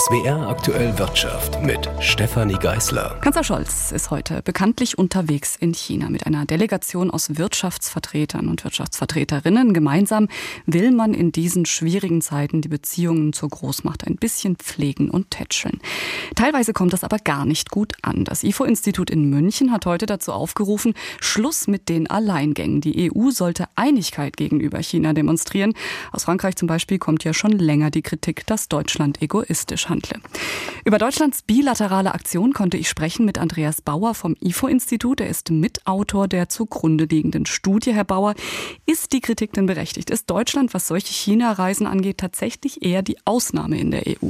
SWR aktuell Wirtschaft mit Stefanie Geißler. Kanzler Scholz ist heute bekanntlich unterwegs in China mit einer Delegation aus Wirtschaftsvertretern und Wirtschaftsvertreterinnen. Gemeinsam will man in diesen schwierigen Zeiten die Beziehungen zur Großmacht ein bisschen pflegen und tätscheln. Teilweise kommt das aber gar nicht gut an. Das IFO-Institut in München hat heute dazu aufgerufen, Schluss mit den Alleingängen. Die EU sollte Einigkeit gegenüber China demonstrieren. Aus Frankreich zum Beispiel kommt ja schon länger die Kritik, dass Deutschland egoistisch handle. Über Deutschlands bilaterale Aktion konnte ich sprechen mit Andreas Bauer vom IFO-Institut. Er ist Mitautor der zugrunde liegenden Studie. Herr Bauer, ist die Kritik denn berechtigt? Ist Deutschland, was solche China-Reisen angeht, tatsächlich eher die Ausnahme in der EU?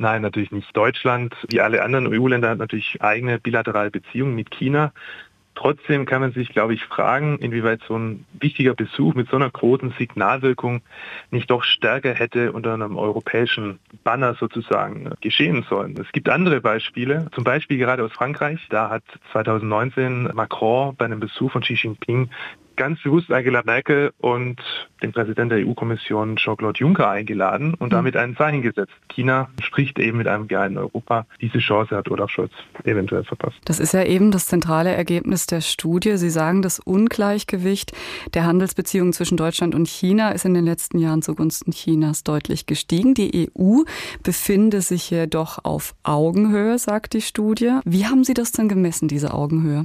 Nein, natürlich nicht. Deutschland, wie alle anderen EU-Länder, hat natürlich eigene bilaterale Beziehungen mit China. Trotzdem kann man sich, glaube ich, fragen, inwieweit so ein wichtiger Besuch mit so einer großen Signalwirkung nicht doch stärker hätte unter einem europäischen Banner sozusagen geschehen sollen. Es gibt andere Beispiele, zum Beispiel gerade aus Frankreich. Da hat 2019 Macron bei einem Besuch von Xi Jinping ganz bewusst Angela Merkel und den Präsidenten der EU-Kommission Jean-Claude Juncker eingeladen und damit ein Zeichen gesetzt. China spricht eben mit einem geeinten Europa. Diese Chance hat Olaf Scholz eventuell verpasst. Das ist ja eben das zentrale Ergebnis der Studie. Sie sagen, das Ungleichgewicht der Handelsbeziehungen zwischen Deutschland und China ist in den letzten Jahren zugunsten Chinas deutlich gestiegen. Die EU befinde sich jedoch auf Augenhöhe, sagt die Studie. Wie haben Sie das denn gemessen, diese Augenhöhe?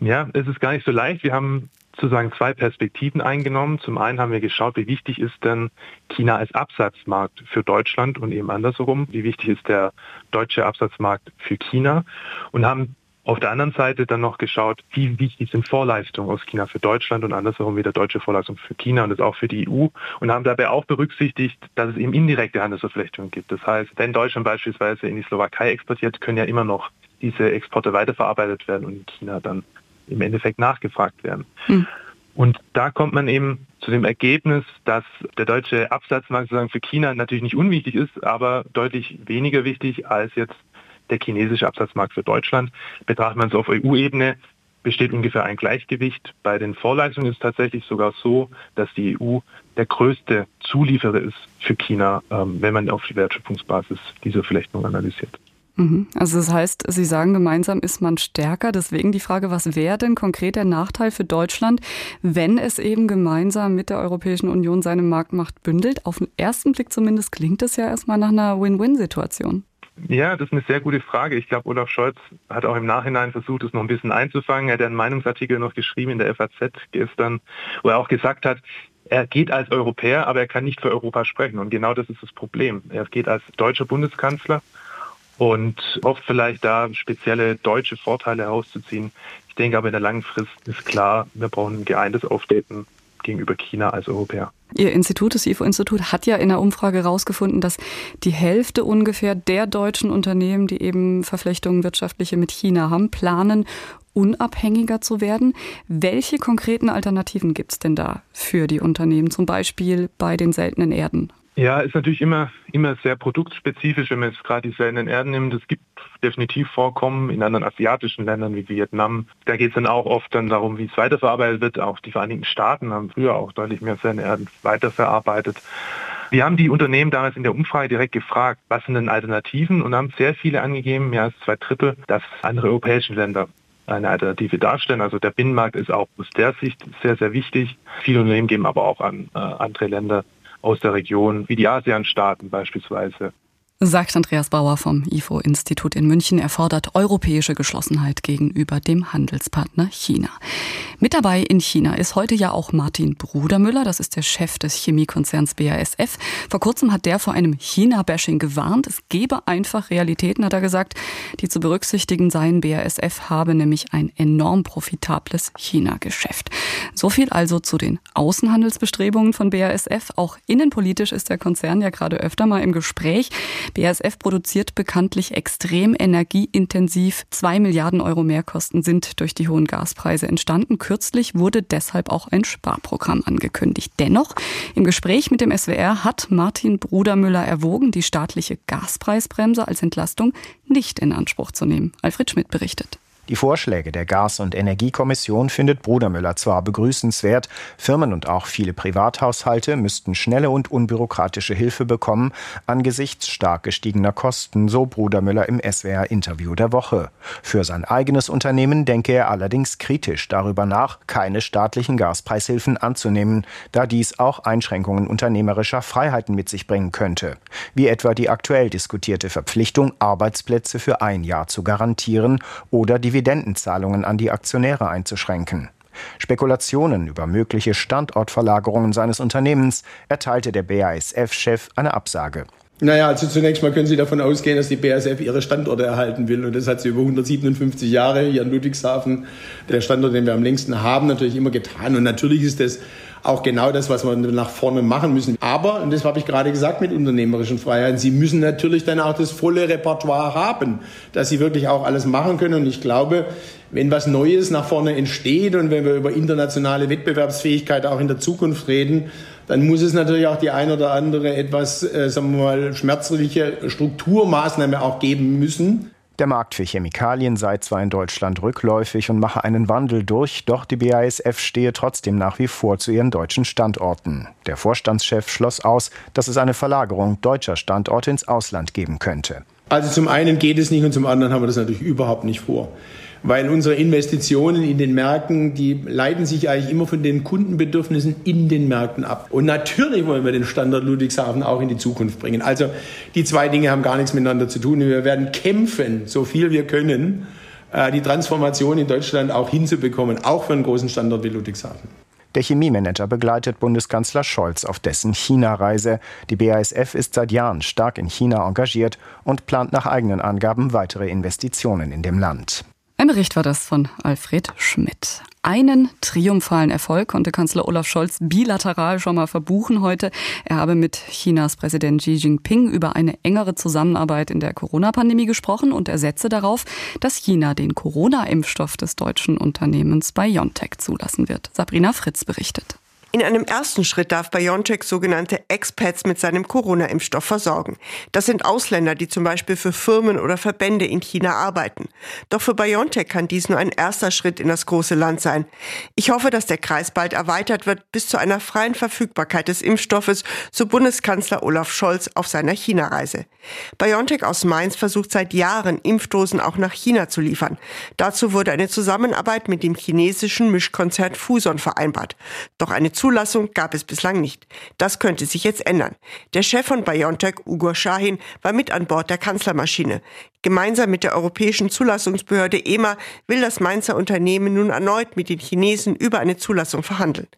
Ja, es ist gar nicht so leicht. Wir haben sozusagen zwei Perspektiven eingenommen. Zum einen haben wir geschaut, wie wichtig ist denn China als Absatzmarkt für Deutschland und eben andersherum, wie wichtig ist der deutsche Absatzmarkt für China und haben auf der anderen Seite dann noch geschaut, wie wichtig sind Vorleistungen aus China für Deutschland und andersherum wieder deutsche Vorleistungen für China und das auch für die EU und haben dabei auch berücksichtigt, dass es eben indirekte Handelsverflechtungen gibt. Das heißt, wenn Deutschland beispielsweise in die Slowakei exportiert, können ja immer noch diese Exporte weiterverarbeitet werden und in China dann im Endeffekt nachgefragt werden. Hm. Und da kommt man eben zu dem Ergebnis, dass der deutsche Absatzmarkt sozusagen für China natürlich nicht unwichtig ist, aber deutlich weniger wichtig als jetzt der chinesische Absatzmarkt für Deutschland. Betrachtet man es auf EU-Ebene, besteht ungefähr ein Gleichgewicht. Bei den Vorleistungen ist es tatsächlich sogar so, dass die EU der größte Zulieferer ist für China, ähm, wenn man auf die Wertschöpfungsbasis dieser Flechtung analysiert. Mhm. Also das heißt, Sie sagen, gemeinsam ist man stärker. Deswegen die Frage, was wäre denn konkret der Nachteil für Deutschland, wenn es eben gemeinsam mit der Europäischen Union seine Marktmacht bündelt? Auf den ersten Blick zumindest klingt es ja erstmal nach einer Win-Win-Situation. Ja, das ist eine sehr gute Frage. Ich glaube, Olaf Scholz hat auch im Nachhinein versucht, es noch ein bisschen einzufangen. Er hat einen Meinungsartikel noch geschrieben in der FAZ gestern, wo er auch gesagt hat, er geht als Europäer, aber er kann nicht für Europa sprechen. Und genau das ist das Problem. Er geht als deutscher Bundeskanzler und hofft vielleicht da spezielle deutsche Vorteile herauszuziehen. Ich denke aber in der langen Frist ist klar, wir brauchen ein geeintes Auftreten gegenüber China als Europäer. Ihr Institut, das IFO-Institut, hat ja in der Umfrage herausgefunden, dass die Hälfte ungefähr der deutschen Unternehmen, die eben Verflechtungen wirtschaftliche mit China haben, planen, unabhängiger zu werden. Welche konkreten Alternativen gibt es denn da für die Unternehmen, zum Beispiel bei den seltenen Erden? Ja, ist natürlich immer, immer sehr produktspezifisch, wenn man jetzt gerade die seltenen Erden nimmt. Es gibt definitiv Vorkommen in anderen asiatischen Ländern wie Vietnam. Da geht es dann auch oft dann darum, wie es weiterverarbeitet wird. Auch die Vereinigten Staaten haben früher auch deutlich mehr seltene Erden weiterverarbeitet. Wir haben die Unternehmen damals in der Umfrage direkt gefragt, was sind denn Alternativen und haben sehr viele angegeben, mehr als zwei Drittel, dass andere europäische Länder eine Alternative darstellen. Also der Binnenmarkt ist auch aus der Sicht sehr, sehr wichtig. Viele Unternehmen geben aber auch an äh, andere Länder aus der Region, wie die ASEAN-Staaten beispielsweise Sagt Andreas Bauer vom IFO-Institut in München. Er fordert europäische Geschlossenheit gegenüber dem Handelspartner China. Mit dabei in China ist heute ja auch Martin Brudermüller. Das ist der Chef des Chemiekonzerns BASF. Vor kurzem hat der vor einem China-Bashing gewarnt. Es gebe einfach Realitäten, hat er gesagt, die zu berücksichtigen seien. BASF habe nämlich ein enorm profitables China-Geschäft. So viel also zu den Außenhandelsbestrebungen von BASF. Auch innenpolitisch ist der Konzern ja gerade öfter mal im Gespräch. BASF produziert bekanntlich extrem energieintensiv. Zwei Milliarden Euro Mehrkosten sind durch die hohen Gaspreise entstanden. Kürzlich wurde deshalb auch ein Sparprogramm angekündigt. Dennoch, im Gespräch mit dem SWR hat Martin Brudermüller erwogen, die staatliche Gaspreisbremse als Entlastung nicht in Anspruch zu nehmen. Alfred Schmidt berichtet. Die Vorschläge der Gas- und Energiekommission findet Brudermüller zwar begrüßenswert, Firmen und auch viele Privathaushalte müssten schnelle und unbürokratische Hilfe bekommen angesichts stark gestiegener Kosten, so Brudermüller im SWR-Interview der Woche. Für sein eigenes Unternehmen denke er allerdings kritisch darüber nach, keine staatlichen Gaspreishilfen anzunehmen, da dies auch Einschränkungen unternehmerischer Freiheiten mit sich bringen könnte, wie etwa die aktuell diskutierte Verpflichtung, Arbeitsplätze für ein Jahr zu garantieren oder die Dividendenzahlungen an die Aktionäre einzuschränken. Spekulationen über mögliche Standortverlagerungen seines Unternehmens erteilte der BASF-Chef eine Absage. Naja, also zunächst mal können Sie davon ausgehen, dass die BASF ihre Standorte erhalten will. Und das hat sie über 157 Jahre hier in Ludwigshafen, der Standort, den wir am längsten haben, natürlich immer getan. Und natürlich ist das auch genau das, was wir nach vorne machen müssen. Aber, und das habe ich gerade gesagt mit unternehmerischen Freiheiten, Sie müssen natürlich dann auch das volle Repertoire haben, dass Sie wirklich auch alles machen können. Und ich glaube, wenn was Neues nach vorne entsteht und wenn wir über internationale Wettbewerbsfähigkeit auch in der Zukunft reden, dann muss es natürlich auch die ein oder andere etwas, äh, sagen wir mal, schmerzliche Strukturmaßnahme auch geben müssen. Der Markt für Chemikalien sei zwar in Deutschland rückläufig und mache einen Wandel durch, doch die BASF stehe trotzdem nach wie vor zu ihren deutschen Standorten. Der Vorstandschef schloss aus, dass es eine Verlagerung deutscher Standorte ins Ausland geben könnte. Also zum einen geht es nicht und zum anderen haben wir das natürlich überhaupt nicht vor weil unsere Investitionen in den Märkten, die leiten sich eigentlich immer von den Kundenbedürfnissen in den Märkten ab. Und natürlich wollen wir den Standort Ludwigshafen auch in die Zukunft bringen. Also die zwei Dinge haben gar nichts miteinander zu tun. Wir werden kämpfen, so viel wir können, äh, die Transformation in Deutschland auch hinzubekommen, auch für einen großen Standort wie Ludwigshafen. Der Chemiemanager begleitet Bundeskanzler Scholz auf dessen China-Reise. Die BASF ist seit Jahren stark in China engagiert und plant nach eigenen Angaben weitere Investitionen in dem Land. Ein Bericht war das von Alfred Schmidt. Einen triumphalen Erfolg konnte Kanzler Olaf Scholz bilateral schon mal verbuchen heute. Er habe mit Chinas Präsident Xi Jinping über eine engere Zusammenarbeit in der Corona-Pandemie gesprochen und er setze darauf, dass China den Corona-Impfstoff des deutschen Unternehmens BioNTech zulassen wird. Sabrina Fritz berichtet. In einem ersten Schritt darf BioNTech sogenannte Expats mit seinem Corona-Impfstoff versorgen. Das sind Ausländer, die zum Beispiel für Firmen oder Verbände in China arbeiten. Doch für BioNTech kann dies nur ein erster Schritt in das große Land sein. Ich hoffe, dass der Kreis bald erweitert wird bis zu einer freien Verfügbarkeit des Impfstoffes, so Bundeskanzler Olaf Scholz auf seiner China-Reise. BioNTech aus Mainz versucht seit Jahren, Impfdosen auch nach China zu liefern. Dazu wurde eine Zusammenarbeit mit dem chinesischen Mischkonzern Fuson vereinbart. Doch eine Zulassung gab es bislang nicht. Das könnte sich jetzt ändern. Der Chef von BioNTech, Ugo Shahin, war mit an Bord der Kanzlermaschine. Gemeinsam mit der Europäischen Zulassungsbehörde EMA will das Mainzer Unternehmen nun erneut mit den Chinesen über eine Zulassung verhandeln.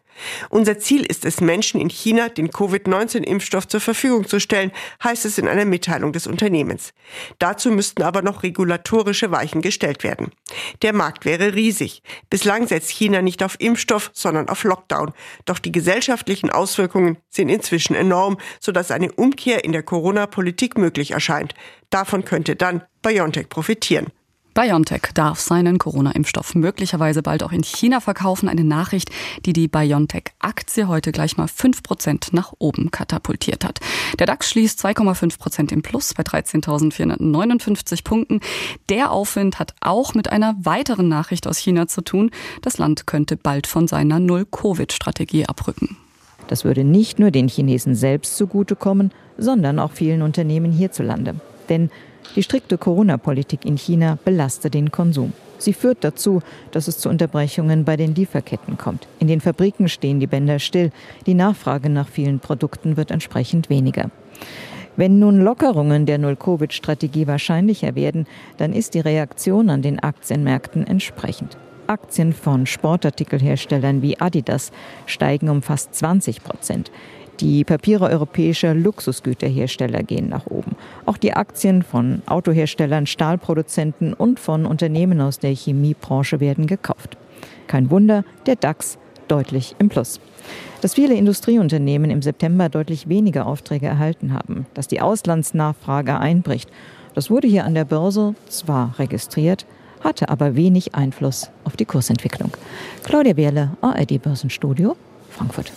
Unser Ziel ist es, Menschen in China den Covid-19-Impfstoff zur Verfügung zu stellen, heißt es in einer Mitteilung des Unternehmens. Dazu müssten aber noch regulatorische Weichen gestellt werden. Der Markt wäre riesig. Bislang setzt China nicht auf Impfstoff, sondern auf Lockdown. Doch die gesellschaftlichen Auswirkungen sind inzwischen enorm, sodass eine Umkehr in der Corona-Politik möglich erscheint. Davon könnte dann BioNTech profitieren. BioNTech darf seinen Corona-Impfstoff möglicherweise bald auch in China verkaufen. Eine Nachricht, die die BioNTech-Aktie heute gleich mal 5% nach oben katapultiert hat. Der DAX schließt 2,5% im Plus bei 13.459 Punkten. Der Aufwind hat auch mit einer weiteren Nachricht aus China zu tun. Das Land könnte bald von seiner Null-Covid-Strategie abrücken. Das würde nicht nur den Chinesen selbst zugutekommen, sondern auch vielen Unternehmen hierzulande. Denn die strikte Corona-Politik in China belastet den Konsum. Sie führt dazu, dass es zu Unterbrechungen bei den Lieferketten kommt. In den Fabriken stehen die Bänder still. Die Nachfrage nach vielen Produkten wird entsprechend weniger. Wenn nun Lockerungen der Null-Covid-Strategie wahrscheinlicher werden, dann ist die Reaktion an den Aktienmärkten entsprechend. Aktien von Sportartikelherstellern wie Adidas steigen um fast 20 Prozent. Die Papiere europäischer Luxusgüterhersteller gehen nach oben. Auch die Aktien von Autoherstellern, Stahlproduzenten und von Unternehmen aus der Chemiebranche werden gekauft. Kein Wunder, der DAX deutlich im Plus. Dass viele Industrieunternehmen im September deutlich weniger Aufträge erhalten haben, dass die Auslandsnachfrage einbricht, das wurde hier an der Börse zwar registriert, hatte aber wenig Einfluss auf die Kursentwicklung. Claudia Wehrle, ARD Börsenstudio, Frankfurt.